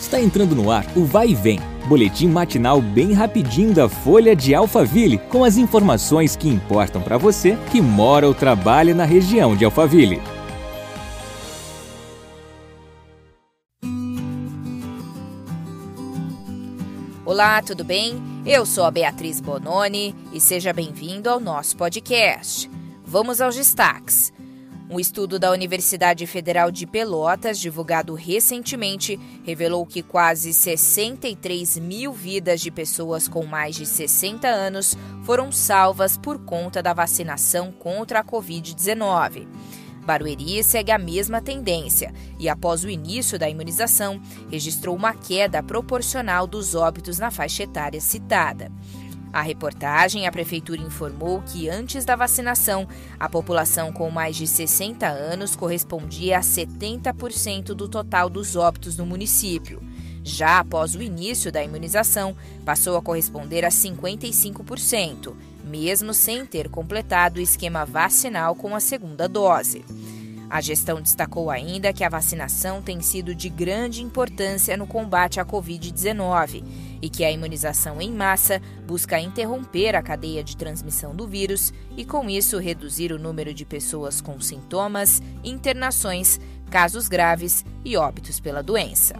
Está entrando no ar o Vai e Vem, boletim matinal bem rapidinho da Folha de Alphaville, com as informações que importam para você que mora ou trabalha na região de Alphaville. Olá, tudo bem? Eu sou a Beatriz Bononi e seja bem-vindo ao nosso podcast. Vamos aos destaques. Um estudo da Universidade Federal de Pelotas, divulgado recentemente, revelou que quase 63 mil vidas de pessoas com mais de 60 anos foram salvas por conta da vacinação contra a Covid-19. Barueri segue a mesma tendência e, após o início da imunização, registrou uma queda proporcional dos óbitos na faixa etária citada. A reportagem, a prefeitura informou que antes da vacinação, a população com mais de 60 anos correspondia a 70% do total dos óbitos no município. Já após o início da imunização, passou a corresponder a 55%, mesmo sem ter completado o esquema vacinal com a segunda dose. A gestão destacou ainda que a vacinação tem sido de grande importância no combate à Covid-19 e que a imunização em massa busca interromper a cadeia de transmissão do vírus e, com isso, reduzir o número de pessoas com sintomas, internações, casos graves e óbitos pela doença.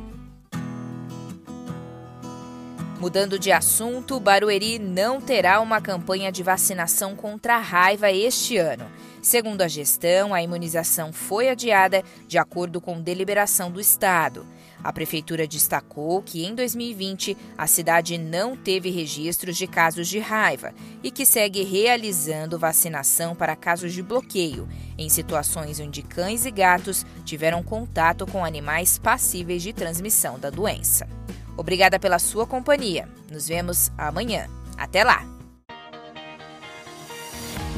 Mudando de assunto, Barueri não terá uma campanha de vacinação contra a raiva este ano. Segundo a gestão, a imunização foi adiada de acordo com deliberação do Estado. A prefeitura destacou que em 2020 a cidade não teve registros de casos de raiva e que segue realizando vacinação para casos de bloqueio, em situações onde cães e gatos tiveram contato com animais passíveis de transmissão da doença. Obrigada pela sua companhia. Nos vemos amanhã. Até lá!